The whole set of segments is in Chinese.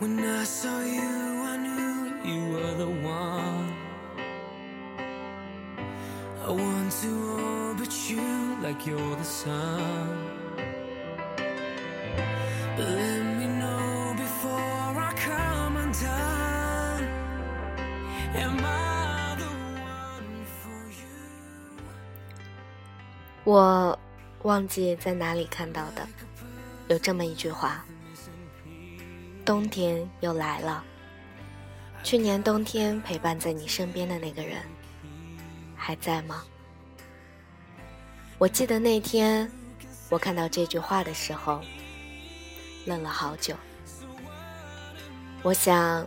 When I saw you, I knew you were the one. I want to orbit you like you're the sun. But let me know before I come undone. Am I the one for you? 我忘记在哪里看到的，有这么一句话：冬天又来了。去年冬天陪伴在你身边的那个人，还在吗？我记得那天我看到这句话的时候，愣了好久。我想，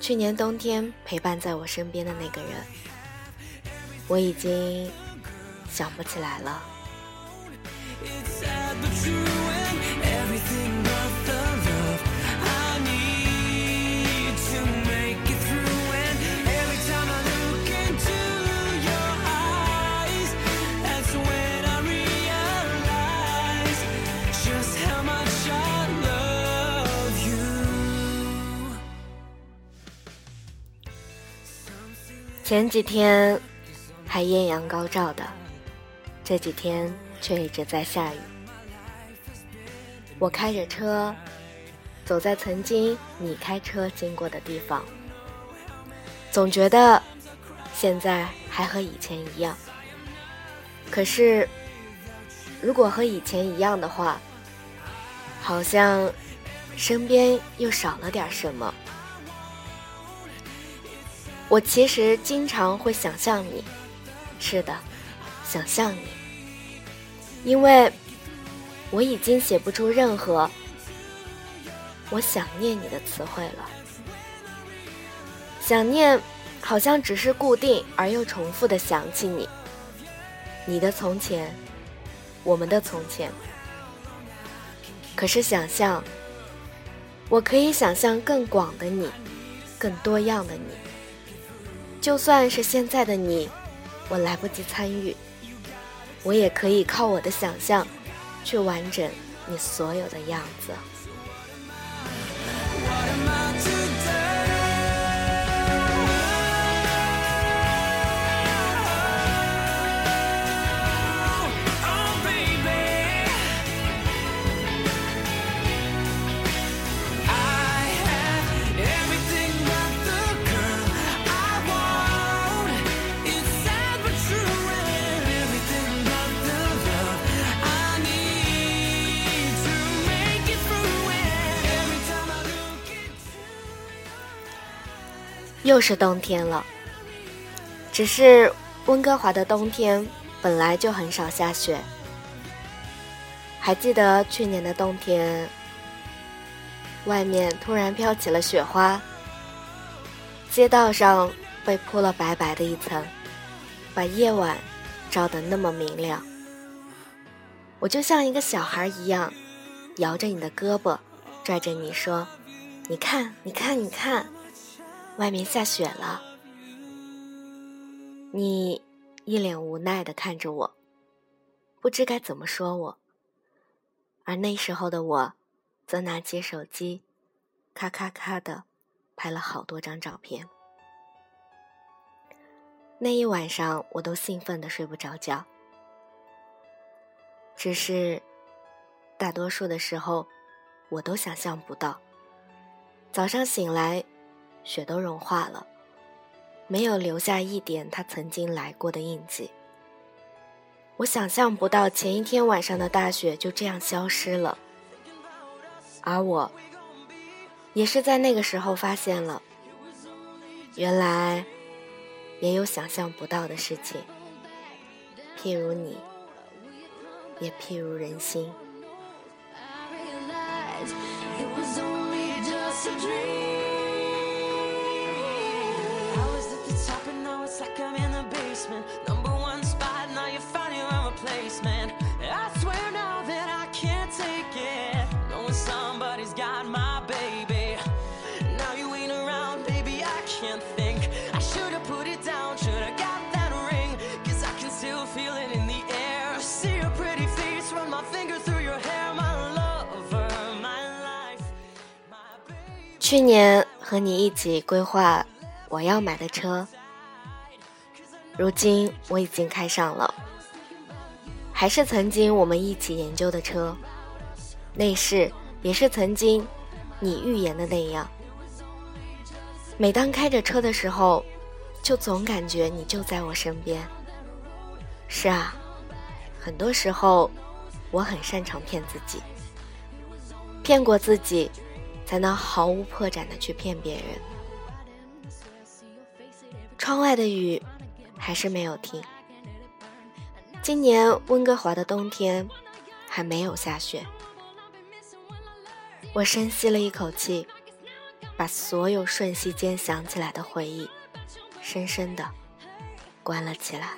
去年冬天陪伴在我身边的那个人，我已经想不起来了。前几天还艳阳高照的，这几天却一直在下雨。我开着车，走在曾经你开车经过的地方，总觉得现在还和以前一样。可是，如果和以前一样的话，好像身边又少了点什么。我其实经常会想象你，是的，想象你，因为我已经写不出任何我想念你的词汇了。想念好像只是固定而又重复的想起你，你的从前，我们的从前。可是想象，我可以想象更广的你，更多样的你。就算是现在的你，我来不及参与，我也可以靠我的想象，去完整你所有的样子。又是冬天了，只是温哥华的冬天本来就很少下雪。还记得去年的冬天，外面突然飘起了雪花，街道上被铺了白白的一层，把夜晚照得那么明亮。我就像一个小孩一样，摇着你的胳膊，拽着你说：“你看，你看，你看。”外面下雪了，你一脸无奈的看着我，不知该怎么说我。而那时候的我，则拿起手机，咔咔咔的拍了好多张照片。那一晚上，我都兴奋的睡不着觉。只是，大多数的时候，我都想象不到，早上醒来。雪都融化了，没有留下一点他曾经来过的印记。我想象不到前一天晚上的大雪就这样消失了，而我，也是在那个时候发现了，原来，也有想象不到的事情，譬如你，也譬如人心。basement. Number one spot, now you find your own replacement. I swear now that I can't take it. Knowing somebody's got my baby. Now you ain't around, baby, I can't think. I should've put it down, should've got that ring. Cause I can still feel it in the air. I see your pretty face, run my fingers through your hair, my lover, my life, my baby. 去年和你一起规划我要买的车。如今我已经开上了，还是曾经我们一起研究的车，内饰也是曾经你预言的那样。每当开着车的时候，就总感觉你就在我身边。是啊，很多时候我很擅长骗自己，骗过自己，才能毫无破绽的去骗别人。窗外的雨还是没有听，今年温哥华的冬天还没有下雪。我深吸了一口气。把所有瞬息间想起来的回忆，深深的关了起来。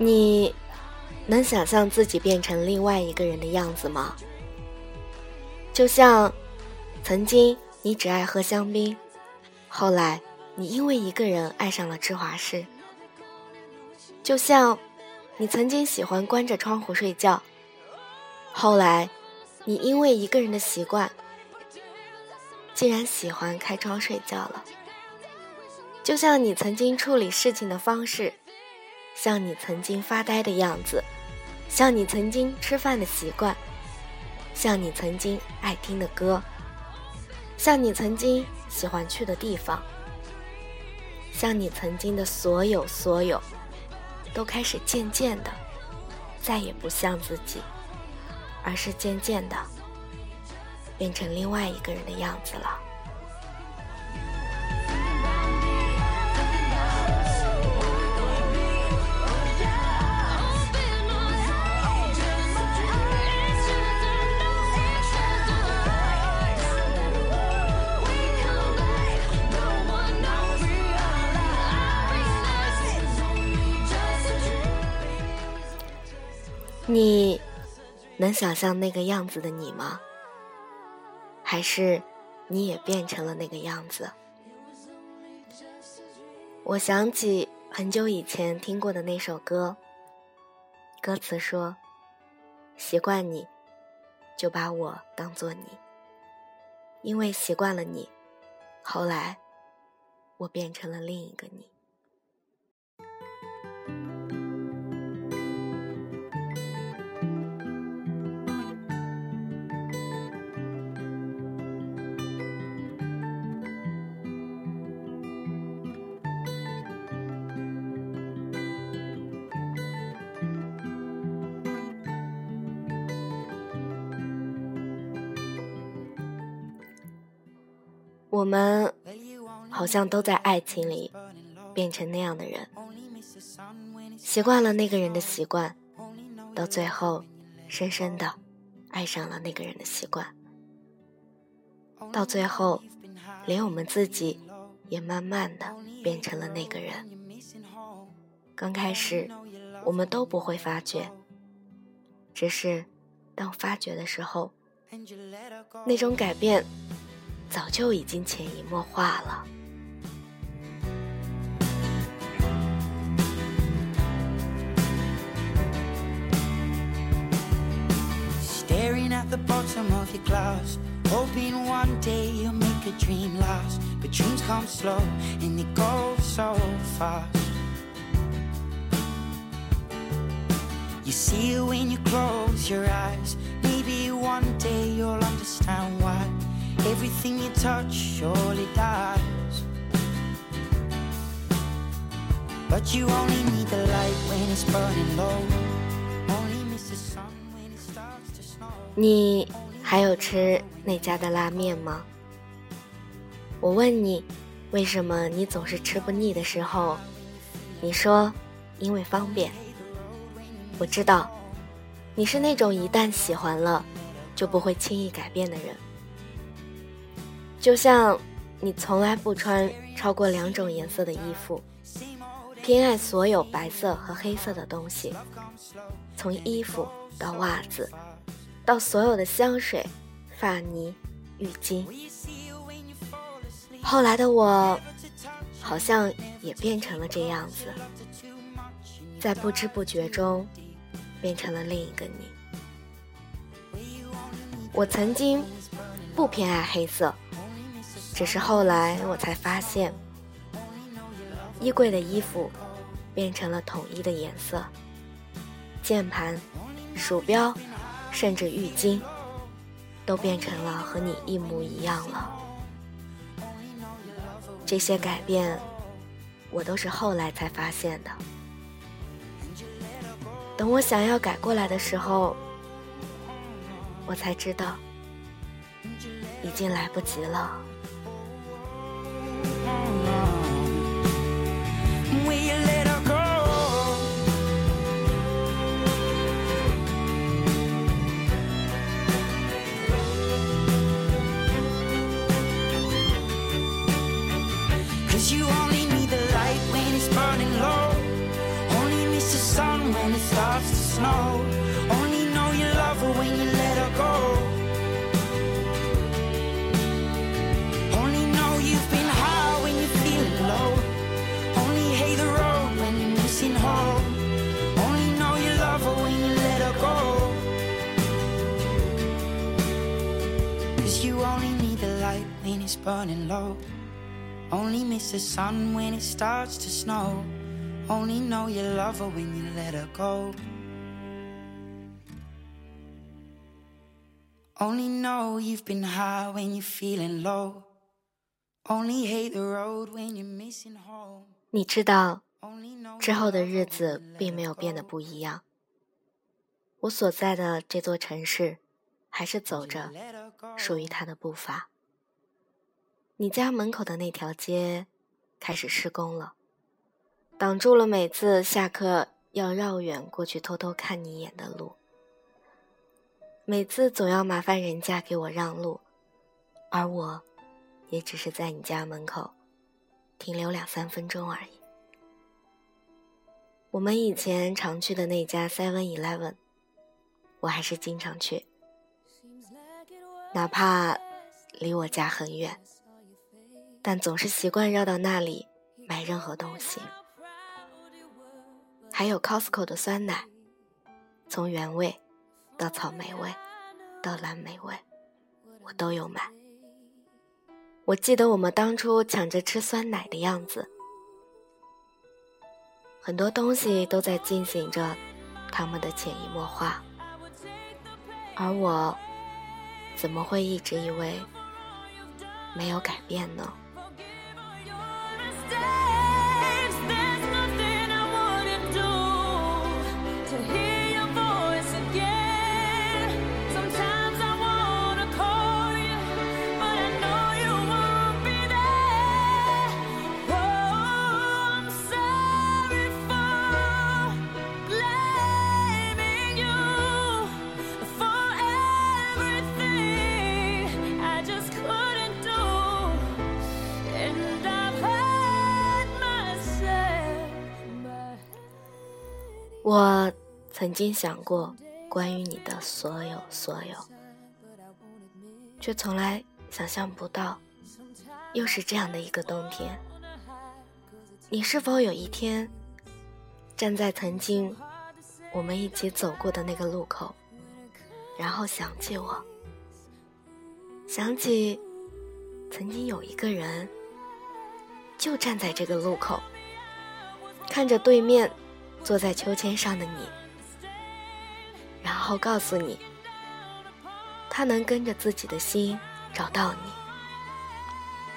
你能想象自己变成另外一个人的样子吗？就像曾经你只爱喝香槟，后来你因为一个人爱上了芝华士；就像你曾经喜欢关着窗户睡觉，后来你因为一个人的习惯，竟然喜欢开窗睡觉了；就像你曾经处理事情的方式。像你曾经发呆的样子，像你曾经吃饭的习惯，像你曾经爱听的歌，像你曾经喜欢去的地方，像你曾经的所有所有，都开始渐渐的，再也不像自己，而是渐渐的，变成另外一个人的样子了。你能想象那个样子的你吗？还是你也变成了那个样子？我想起很久以前听过的那首歌，歌词说：“习惯你，就把我当做你，因为习惯了你，后来我变成了另一个你。”“我们好像都在爱情里变成那样的人，习惯了那个人的习惯，到最后深深的爱上了那个人的习惯，到最后连我们自己也慢慢的变成了那个人。刚开始我们都不会发觉，只是当发觉的时候，那种改变。”早就已经潜移默化了。Staring at the bottom of your glass, hoping one day you'll make a dream last. But dreams come slow and they go so fast. You see it when you close your eyes. Maybe one day you'll understand why. Everything you touch surely dies. But you only need the light when it's burning low. Only miss the sun when it starts to snow. 你还有吃那家的拉面吗？我问你，为什么你总是吃不腻的时候，你说因为方便。我知道，你是那种一旦喜欢了，就不会轻易改变的人。就像你从来不穿超过两种颜色的衣服，偏爱所有白色和黑色的东西，从衣服到袜子，到所有的香水、发泥、浴巾。后来的我，好像也变成了这样子，在不知不觉中，变成了另一个你。我曾经不偏爱黑色，只是后来我才发现，衣柜的衣服变成了统一的颜色，键盘、鼠标，甚至浴巾，都变成了和你一模一样了。这些改变，我都是后来才发现的。等我想要改过来的时候，我才知道，已经来不及了。It's burning low. Only miss the sun when it starts to snow. Only know you love her when you let her go. Only know you've been high when you're feeling low. Only hate the road when you're missing home. 你知道，之后的日子并没有变得不一样。我所在的这座城市，还是走着.属于它的步伐。你家门口的那条街开始施工了，挡住了每次下课要绕远过去偷偷看你一眼的路。每次总要麻烦人家给我让路，而我，也只是在你家门口停留两三分钟而已。我们以前常去的那家 Seven Eleven，我还是经常去，哪怕离我家很远，但总是习惯绕到那里买任何东西。还有 Costco 的酸奶，从原味到草莓味到蓝莓味，我都有买。我记得我们当初抢着吃酸奶的样子，很多东西都在进行着他们的潜移默化，而我怎么会一直以为没有改变呢？曾经想过关于你的所有所有，却从来想象不到，又是这样的一个冬天。你是否有一天，站在曾经我们一起走过的那个路口，然后想起我，想起曾经有一个人，就站在这个路口，看着对面坐在秋千上的你，然后告诉你他能跟着自己的心找到你。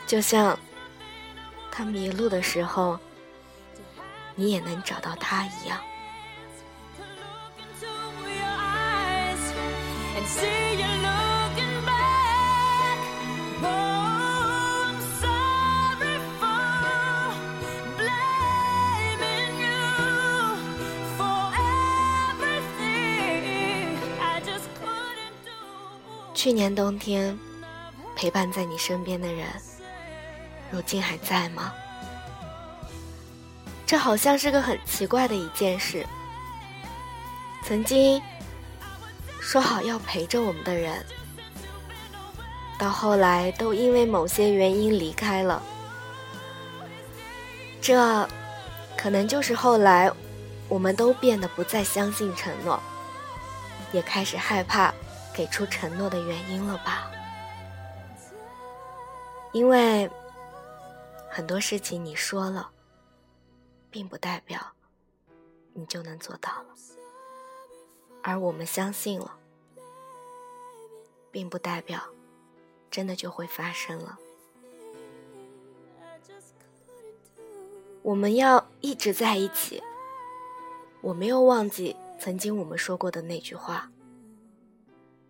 就像他迷路的时候你也能找到他一样。去年冬天，陪伴在你身边的人，如今还在吗？这好像是个很奇怪的一件事。曾经说好要陪着我们的人，到后来都因为某些原因离开了。这，可能就是后来我们都变得不再相信承诺，也开始害怕给出承诺的原因了吧？因为很多事情你说了，并不代表你就能做到了。而我们相信了，并不代表真的就会发生了。我们要一直在一起。我没有忘记曾经我们说过的那句话。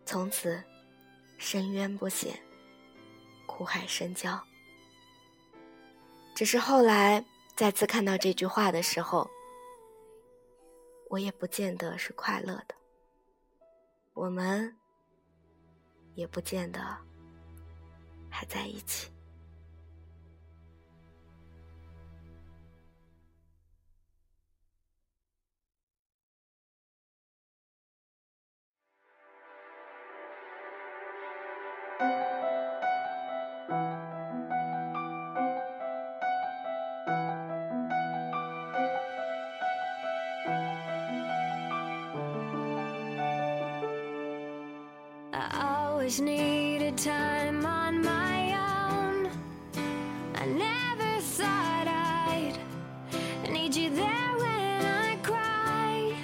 从此，深渊不显，苦海深交。只是后来再次看到这句话的时候，我也不见得是快乐的。我们也不见得还在一起。I always needed time on my own. I never thought I'd need you there when I cry.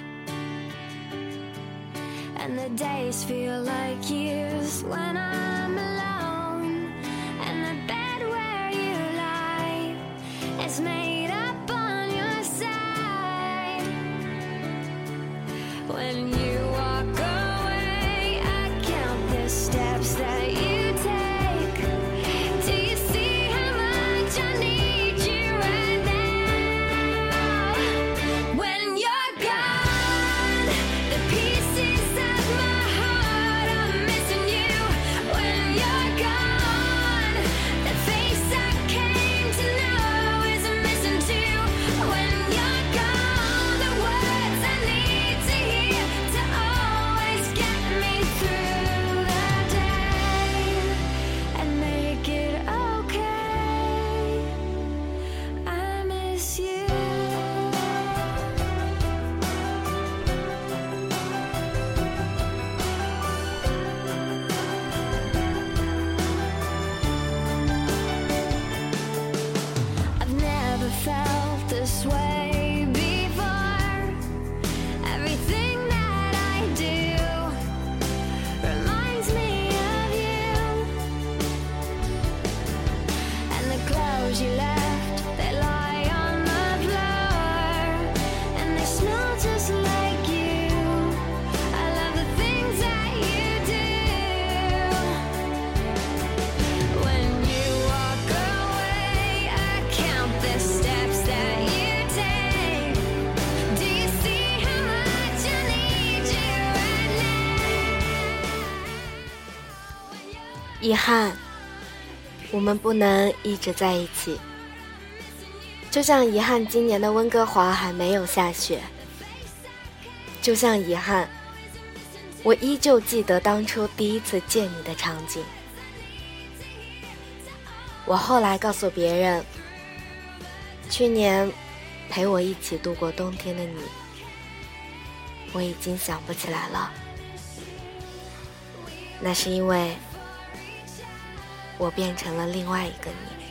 And the days feel like years when I'm name. 遗憾，我们不能一直在一起。就像遗憾今年的温哥华还没有下雪，就像遗憾，我依旧记得当初第一次见你的场景。我后来告诉别人，去年陪我一起度过冬天的你，我已经想不起来了。那是因为我变成了另外一个你。